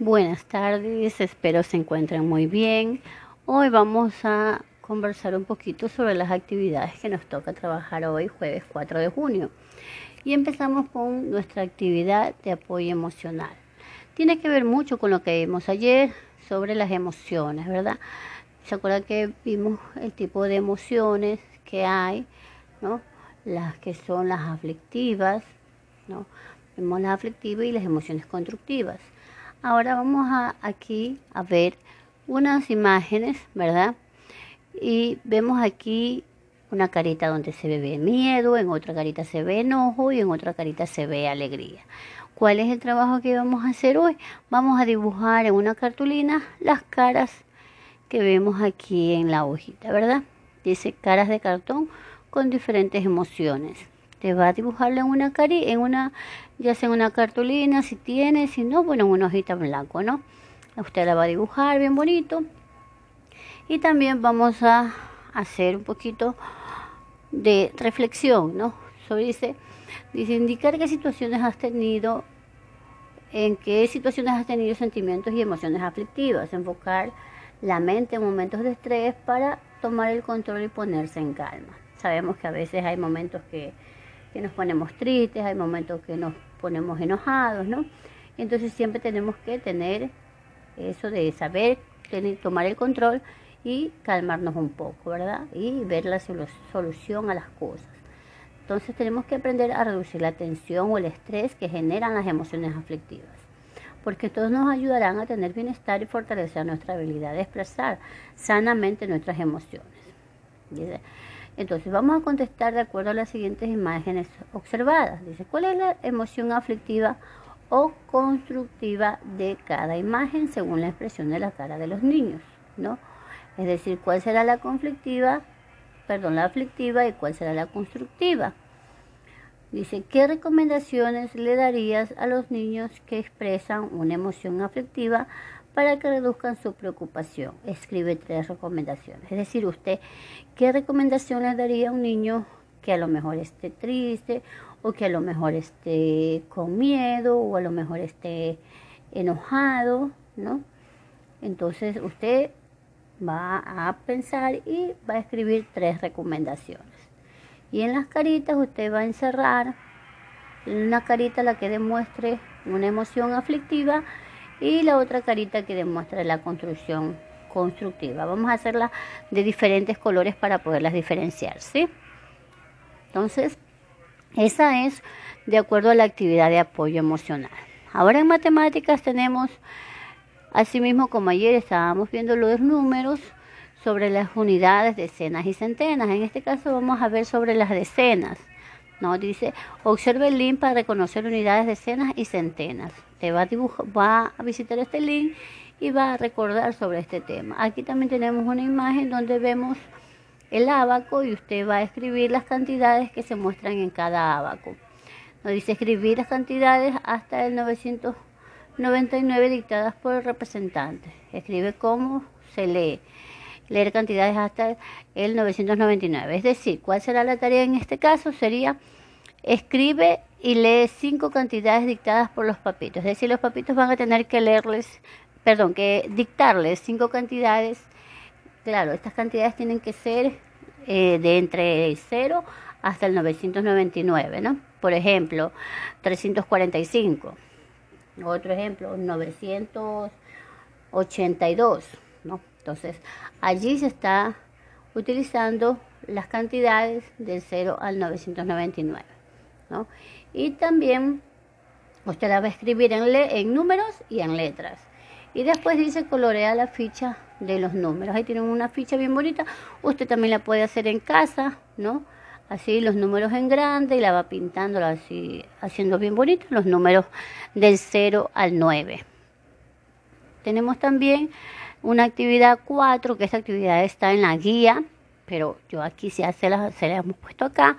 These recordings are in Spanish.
Buenas tardes, espero se encuentren muy bien. Hoy vamos a conversar un poquito sobre las actividades que nos toca trabajar hoy, jueves 4 de junio. Y empezamos con nuestra actividad de apoyo emocional. Tiene que ver mucho con lo que vimos ayer sobre las emociones, ¿verdad? ¿Se acuerdan que vimos el tipo de emociones que hay, ¿no? Las que son las aflictivas, ¿no? Vemos las aflictivas y las emociones constructivas. Ahora vamos a, aquí a ver unas imágenes, ¿verdad? Y vemos aquí una carita donde se ve miedo, en otra carita se ve enojo y en otra carita se ve alegría. ¿Cuál es el trabajo que vamos a hacer hoy? Vamos a dibujar en una cartulina las caras que vemos aquí en la hojita, ¿verdad? Dice caras de cartón con diferentes emociones te va a dibujarlo en una cari en una ya sea en una cartulina si tiene si no bueno en una hojita blanco no usted la va a dibujar bien bonito. Y también vamos a hacer un poquito de reflexión no sobre dice dice indicar qué situaciones has tenido en qué situaciones has tenido sentimientos y emociones aflictivas. Enfocar la mente en momentos de estrés para tomar el control y ponerse en calma. Sabemos que a veces hay momentos que que nos ponemos tristes, hay momentos que nos ponemos enojados, ¿no? Entonces siempre tenemos que tener eso de saber tener, tomar el control y calmarnos un poco, ¿verdad? Y ver la solución a las cosas. Entonces tenemos que aprender a reducir la tensión o el estrés que generan las emociones aflictivas, porque todos nos ayudarán a tener bienestar y fortalecer nuestra habilidad de expresar sanamente nuestras emociones. Entonces vamos a contestar de acuerdo a las siguientes imágenes observadas. Dice, ¿cuál es la emoción aflictiva o constructiva de cada imagen según la expresión de la cara de los niños? ¿no? Es decir, ¿cuál será la conflictiva, perdón, la aflictiva y cuál será la constructiva? Dice, ¿qué recomendaciones le darías a los niños que expresan una emoción aflictiva para que reduzcan su preocupación. Escribe tres recomendaciones. Es decir, usted, ¿qué recomendación le daría a un niño que a lo mejor esté triste o que a lo mejor esté con miedo o a lo mejor esté enojado, ¿no? Entonces usted va a pensar y va a escribir tres recomendaciones. Y en las caritas usted va a encerrar una carita la que demuestre una emoción aflictiva y la otra carita que demuestra la construcción constructiva. Vamos a hacerla de diferentes colores para poderlas diferenciar, ¿sí? Entonces, esa es de acuerdo a la actividad de apoyo emocional. Ahora en matemáticas tenemos, asimismo como ayer estábamos viendo los números sobre las unidades, decenas y centenas. En este caso vamos a ver sobre las decenas. ¿No? Dice, observe el link para reconocer unidades, decenas y centenas. Te va a, va a visitar este link y va a recordar sobre este tema. Aquí también tenemos una imagen donde vemos el abaco y usted va a escribir las cantidades que se muestran en cada abaco. Nos dice escribir las cantidades hasta el 999 dictadas por el representante. Escribe cómo se lee. Leer cantidades hasta el 999. Es decir, ¿cuál será la tarea en este caso? Sería escribe y lee cinco cantidades dictadas por los papitos. Es decir, los papitos van a tener que leerles, perdón, que dictarles cinco cantidades. Claro, estas cantidades tienen que ser eh, de entre 0 hasta el 999, ¿no? Por ejemplo, 345. Otro ejemplo, 982, ¿no? Entonces, allí se está utilizando las cantidades del 0 al 999. Y también usted la va a escribir en, en números y en letras. Y después dice colorea la ficha de los números. Ahí tienen una ficha bien bonita. Usted también la puede hacer en casa, ¿no? Así los números en grande y la va pintando así, haciendo bien bonito los números del 0 al 9. Tenemos también una actividad 4, que esta actividad está en la guía, pero yo aquí se, hace la, se la hemos puesto acá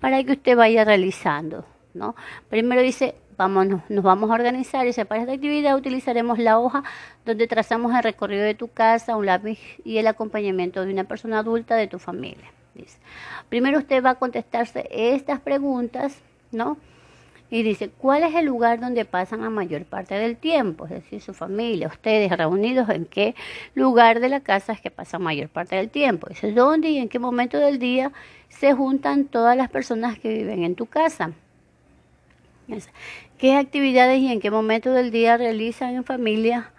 para que usted vaya realizando. ¿no? Primero dice, vamos, nos vamos a organizar y para esta actividad utilizaremos la hoja donde trazamos el recorrido de tu casa, un lápiz y el acompañamiento de una persona adulta de tu familia. Dice. Primero usted va a contestarse estas preguntas, ¿no? Y dice, ¿cuál es el lugar donde pasan la mayor parte del tiempo? Es decir, su familia, ustedes reunidos, ¿en qué lugar de la casa es que pasan mayor parte del tiempo? Dice, ¿dónde y en qué momento del día se juntan todas las personas que viven en tu casa? ¿Qué actividades y en qué momento del día realizan en familia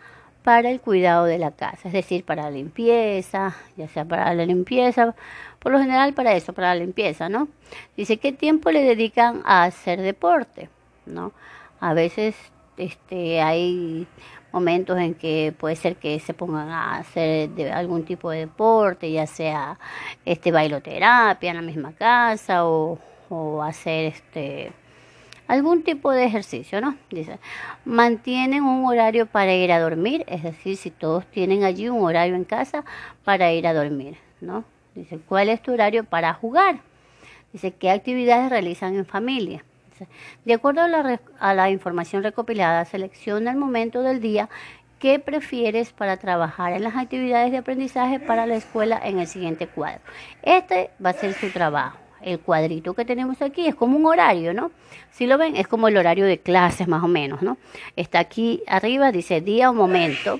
para el cuidado de la casa? Es decir, para la limpieza, ya sea para la limpieza, por lo general para eso, para la limpieza, ¿no? Dice, ¿qué tiempo le dedican a hacer deporte? ¿No? A veces este, hay momentos en que puede ser que se pongan a hacer algún tipo de deporte, ya sea este bailoterapia en la misma casa o, o hacer este algún tipo de ejercicio, ¿no? Dice, mantienen un horario para ir a dormir, es decir, si todos tienen allí un horario en casa para ir a dormir, ¿no? Dice, ¿cuál es tu horario para jugar? Dice, ¿qué actividades realizan en familia? de acuerdo a la, a la información recopilada, selecciona el momento del día que prefieres para trabajar en las actividades de aprendizaje para la escuela en el siguiente cuadro. Este va a ser su trabajo el cuadrito que tenemos aquí es como un horario, ¿no? Si lo ven, es como el horario de clases más o menos, ¿no? Está aquí arriba, dice día o momento.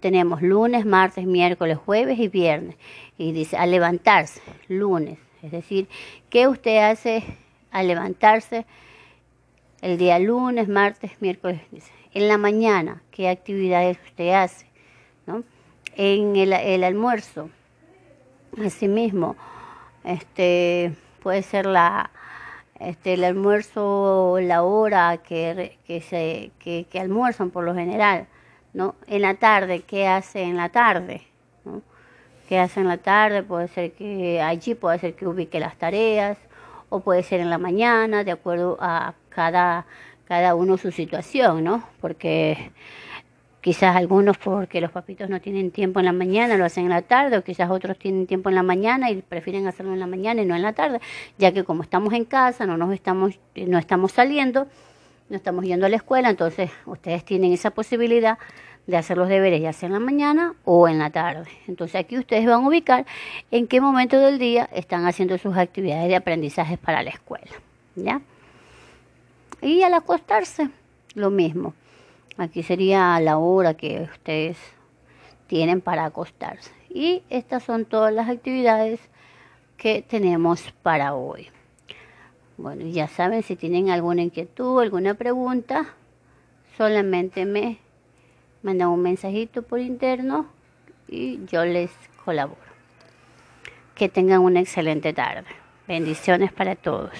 Tenemos lunes, martes, miércoles, jueves y viernes. Y dice a levantarse, lunes. Es decir, ¿qué usted hace al levantarse el día lunes, martes, miércoles? En la mañana, ¿qué actividades usted hace? ¿No? En el, el almuerzo, asimismo, este puede ser la este, el almuerzo, la hora que, que, se, que, almuerzan por lo general, ¿no? En la tarde, ¿qué hace en la tarde? ¿Qué hace en la tarde? Puede ser que allí puede ser que ubique las tareas, o puede ser en la mañana, de acuerdo a cada, cada uno su situación, ¿no? Porque Quizás algunos porque los papitos no tienen tiempo en la mañana, lo hacen en la tarde, o quizás otros tienen tiempo en la mañana y prefieren hacerlo en la mañana y no en la tarde, ya que como estamos en casa, no nos estamos, no estamos saliendo, no estamos yendo a la escuela, entonces ustedes tienen esa posibilidad de hacer los deberes ya sea en la mañana o en la tarde. Entonces aquí ustedes van a ubicar en qué momento del día están haciendo sus actividades de aprendizaje para la escuela. ¿Ya? Y al acostarse, lo mismo. Aquí sería la hora que ustedes tienen para acostarse. Y estas son todas las actividades que tenemos para hoy. Bueno, ya saben, si tienen alguna inquietud, alguna pregunta, solamente me mandan un mensajito por interno y yo les colaboro. Que tengan una excelente tarde. Bendiciones para todos.